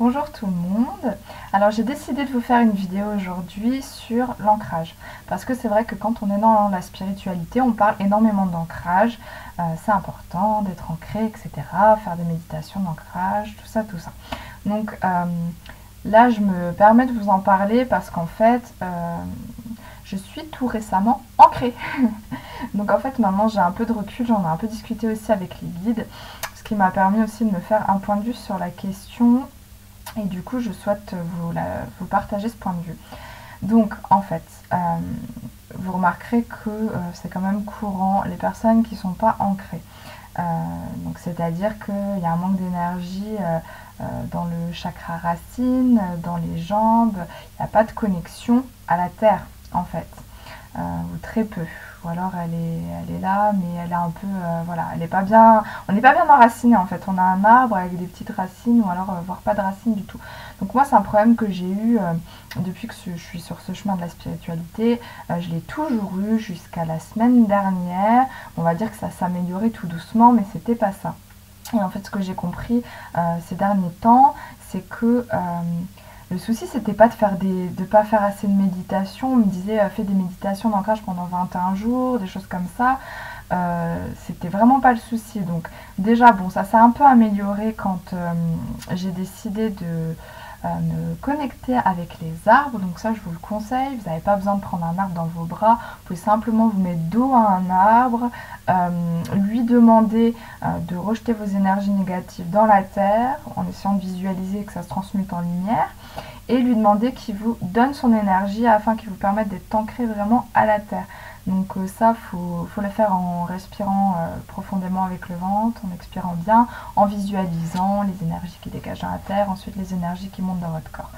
Bonjour tout le monde. Alors j'ai décidé de vous faire une vidéo aujourd'hui sur l'ancrage. Parce que c'est vrai que quand on est dans la spiritualité, on parle énormément d'ancrage. Euh, c'est important d'être ancré, etc. Faire des méditations d'ancrage, tout ça, tout ça. Donc euh, là je me permets de vous en parler parce qu'en fait euh, je suis tout récemment ancrée. Donc en fait maintenant j'ai un peu de recul, j'en ai un peu discuté aussi avec les guides. Ce qui m'a permis aussi de me faire un point de vue sur la question et du coup, je souhaite vous, partager ce point de vue. Donc, en fait, euh, vous remarquerez que euh, c'est quand même courant les personnes qui ne sont pas ancrées. Euh, donc, c'est-à-dire qu'il y a un manque d'énergie dans le chakra racine, dans les jambes. Il n'y a pas de connexion à la terre, en fait, ou très peu ou alors elle est, là, mais elle est un peu, euh, voilà, elle est pas bien, on n'est pas bien enraciné en fait. On a un arbre avec des petites racines ou alors euh, voire pas de racines du tout. Donc moi c'est un problème que j'ai eu euh, depuis que je suis sur ce chemin de la spiritualité. je l'ai toujours eu jusqu'à la semaine dernière. On va dire que ça s'améliorait tout doucement, mais c'était pas ça. Et en fait ce que j'ai compris ces derniers temps, c'est que le souci, c'était pas de faire des, de pas faire assez de méditation. On me disait, euh, fais des méditations d'ancrage pendant 21 jours, des choses comme ça. Euh, c'était vraiment pas le souci. Donc, déjà, bon, ça s'est un peu amélioré quand euh, j'ai décidé de me connecter avec les arbres. Donc, ça, je vous le conseille. Vous n'avez pas besoin de prendre un arbre dans vos bras. Vous pouvez simplement vous mettre dos à un arbre, lui demander de rejeter vos énergies négatives dans la terre en essayant de visualiser que ça se transmute en lumière et lui demander qu'il vous donne son énergie afin qu'il vous permette d'être ancré vraiment à la terre. Donc euh, ça, il faut, le faire en respirant euh, profondément avec le ventre, en expirant bien, en visualisant les énergies qui dégagent dans la terre, ensuite les énergies qui montent dans votre corps.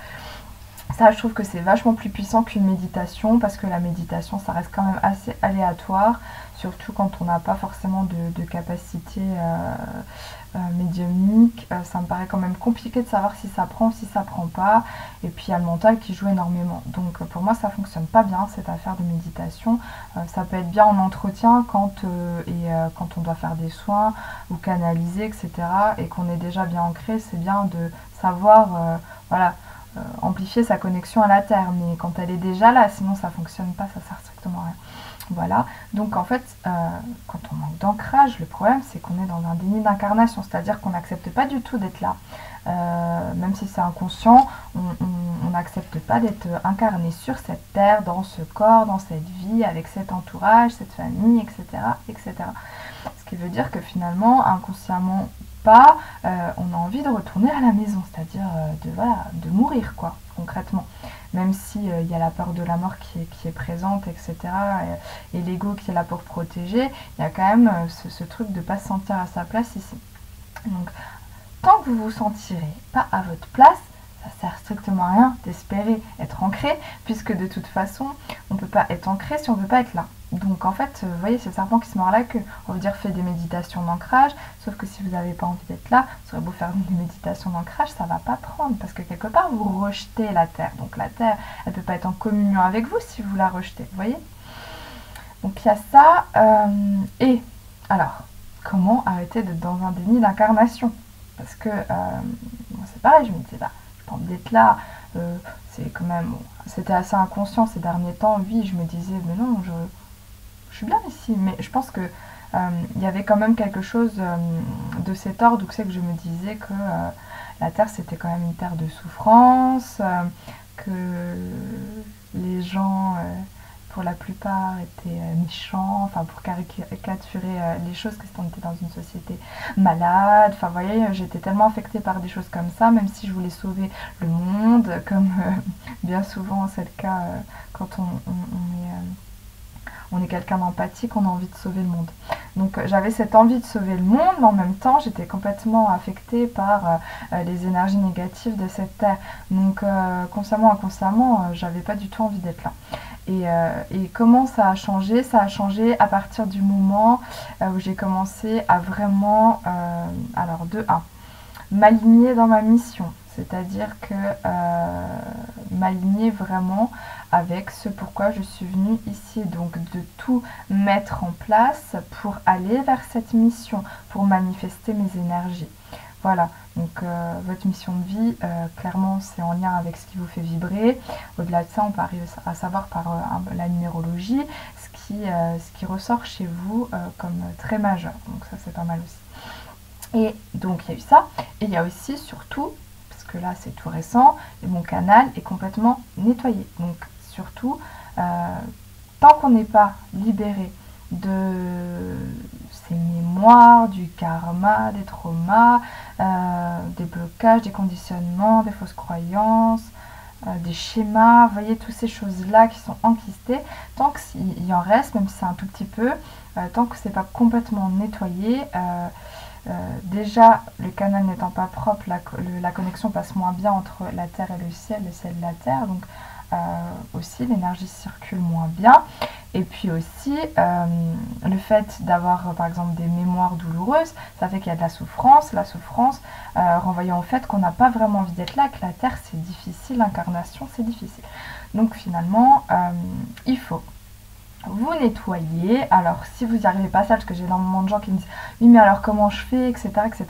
Ça, je trouve que c'est vachement plus puissant qu'une méditation parce que la méditation, ça reste quand même assez aléatoire, surtout quand on n'a pas forcément de, capacité euh, euh, médiumnique. Euh, ça me paraît quand même compliqué de savoir si ça prend ou si ça prend pas. Et puis il y a le mental qui joue énormément. Donc pour moi, ça fonctionne pas bien cette affaire de méditation. ça peut être bien en entretien quand, et, quand on doit faire des soins ou canaliser, etc. Et qu'on est déjà bien ancré, c'est bien de savoir, voilà amplifier sa connexion à la Terre. Mais quand elle est déjà là, sinon ça fonctionne pas, ça sert strictement à rien. Voilà, donc en fait, euh, quand on manque d'ancrage, le problème c'est qu'on est dans un déni d'incarnation, c'est-à-dire qu'on n'accepte pas du tout d'être là. Euh, même si c'est inconscient, on n'accepte pas d'être incarné sur cette terre, dans ce corps, dans cette vie, avec cet entourage, cette famille, etc. etc. Ce qui veut dire que finalement, inconsciemment pas, euh, on a envie de retourner à la maison, c'est-à-dire euh, de, mourir, quoi, concrètement. Même s'il il euh, y a la peur de la mort qui est, qui est présente, etc., et, l'ego qui est là pour protéger, il y a quand même ce, truc de ne pas se sentir à sa place ici. Donc, tant que vous vous sentirez pas à votre place, ça sert strictement à rien d'espérer être ancré, puisque de toute façon, on ne peut pas être ancré si on ne veut pas être là. Donc en fait, vous voyez, c'est le serpent qui se mord la queue. On veut dire fait des méditations d'ancrage, sauf que si vous n'avez pas envie d'être là, vous aurez beau faire des méditations d'ancrage, ça va pas prendre, parce que quelque part, vous rejetez la Terre. Donc la Terre, elle peut pas être en communion avec vous si vous la rejetez, vous voyez? Donc il y a ça. Euh, et alors, comment arrêter d'être dans un déni d'incarnation? Parce que euh, c'est pareil, je me disais, bah, je envie d'être là, euh, c'est quand même... C'était assez inconscient ces derniers temps, oui, je me disais, mais non, je je suis bien ici, mais je pense que euh, il y avait quand même quelque chose euh, de cet ordre où c'est que je me disais que euh, la Terre c'était quand même une terre de souffrance, que les gens pour la plupart étaient méchants, enfin pour caricaturer les choses, que on était dans une société malade, enfin vous voyez, j'étais tellement affectée par des choses comme ça, même si je voulais sauver le monde, comme bien souvent c'est le cas quand on est on est quelqu'un d'empathique, on a envie de sauver le monde. Donc euh, j'avais cette envie de sauver le monde, mais en même temps j'étais complètement affectée par euh, euh, les énergies négatives de cette terre. Donc consciemment, inconsciemment, j'avais pas du tout envie d'être là. Et, comment ça a changé? Ça a changé à partir du moment où j'ai commencé à vraiment, alors de 1, m'aligner dans ma mission. C'est-à-dire que m'aligner vraiment avec ce pourquoi je suis venue ici. Donc de tout mettre en place pour aller vers cette mission, pour manifester mes énergies. Voilà, Donc votre mission de vie, clairement, c'est en lien avec ce qui vous fait vibrer. Au-delà de ça, on peut arriver à savoir par la numérologie ce qui, ce qui ressort chez vous comme très majeur. Donc ça, c'est pas mal aussi. Et donc il y a eu ça. Et il y a aussi surtout là c'est tout récent, et mon canal est complètement nettoyé. Donc surtout, euh, tant qu'on n'est pas libéré de ces mémoires, du karma, des traumas, euh, des blocages, des conditionnements, des fausses croyances, euh, des schémas, voyez, toutes ces choses-là qui sont enquistées, tant qu'il y en reste, même si c'est un tout petit peu, tant que c'est pas complètement nettoyé, déjà, le canal n'étant pas propre, la, connexion passe moins bien entre la Terre et le ciel, le ciel et la Terre. Donc euh, aussi, l'énergie circule moins bien. Et puis aussi, euh, le fait d'avoir par exemple des mémoires douloureuses, ça fait qu'il y a de la souffrance. La souffrance renvoyant au fait qu'on n'a pas vraiment envie d'être là, que la Terre c'est difficile, l'incarnation c'est difficile. Donc finalement, il faut vous nettoyez. Alors, si vous n'y arrivez pas ça, parce que j'ai énormément de gens qui me disent Oui, mais alors comment je fais, etc. etc.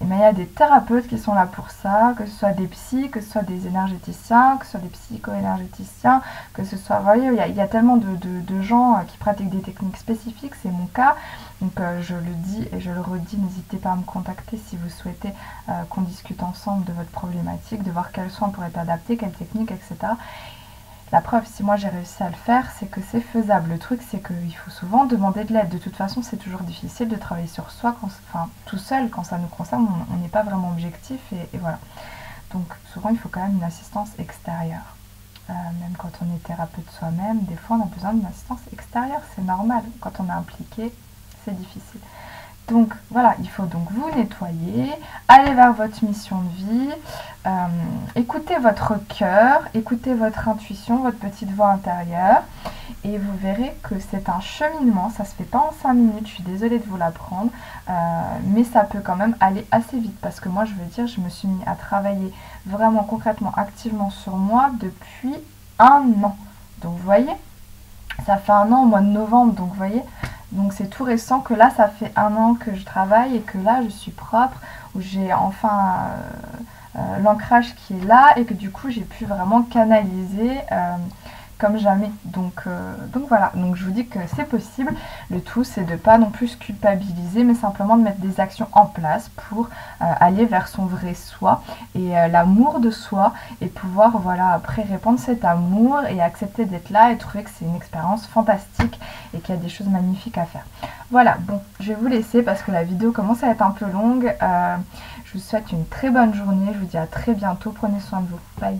Et bien, il y a des thérapeutes qui sont là pour ça, que ce soit des psys, que ce soit des énergéticiens, que ce soit des psycho-énergéticiens, que ce soit. Vous voyez, il y a, tellement de, gens euh, qui pratiquent des techniques spécifiques, c'est mon cas. Donc, euh, je le dis et je le redis, n'hésitez pas à me contacter si vous souhaitez euh, qu'on discute ensemble de votre problématique, de voir quels soins pourraient être adaptés, quelles techniques, etc. La preuve, si moi j'ai réussi à le faire, c'est que c'est faisable. Le truc, c'est qu'il faut souvent demander de l'aide. De toute façon, c'est toujours difficile de travailler sur soi, enfin tout seul, quand ça nous concerne, on n'est pas vraiment objectif et, voilà. Donc souvent, il faut quand même une assistance extérieure. Euh, même quand on est thérapeute soi-même, des fois on a besoin d'une assistance extérieure, c'est normal. Quand on est impliqué, c'est difficile. Donc voilà, il faut donc vous nettoyer, aller vers votre mission de vie, euh, écoutez votre cœur, écoutez votre intuition, votre petite voix intérieure, et vous verrez que c'est un cheminement, ça se fait pas en 5 minutes, je suis désolée de vous l'apprendre, euh, mais ça peut quand même aller assez vite, parce que moi je veux dire, je me suis mis à travailler vraiment concrètement, activement sur moi depuis un an. Donc vous voyez, ça fait un an au mois de novembre, donc vous voyez, donc c'est tout récent que là, ça fait un an que je travaille et que là, je suis propre, où j'ai enfin euh, euh, l'ancrage qui est là et que du coup, j'ai pu vraiment canaliser euh, comme jamais. Donc, euh, donc voilà, donc je vous dis que c'est possible. Le tout, c'est de pas non plus culpabiliser, mais simplement de mettre des actions en place pour euh, aller vers son vrai soi et euh, l'amour de soi et pouvoir, voilà, après répandre cet amour et accepter d'être là et trouver que c'est une expérience fantastique et qu'il y a des choses magnifiques à faire. Voilà, bon, je vais vous laisser parce que la vidéo commence à être un peu longue. je vous souhaite une très bonne journée. Je vous dis à très bientôt. Prenez soin de vous. Bye.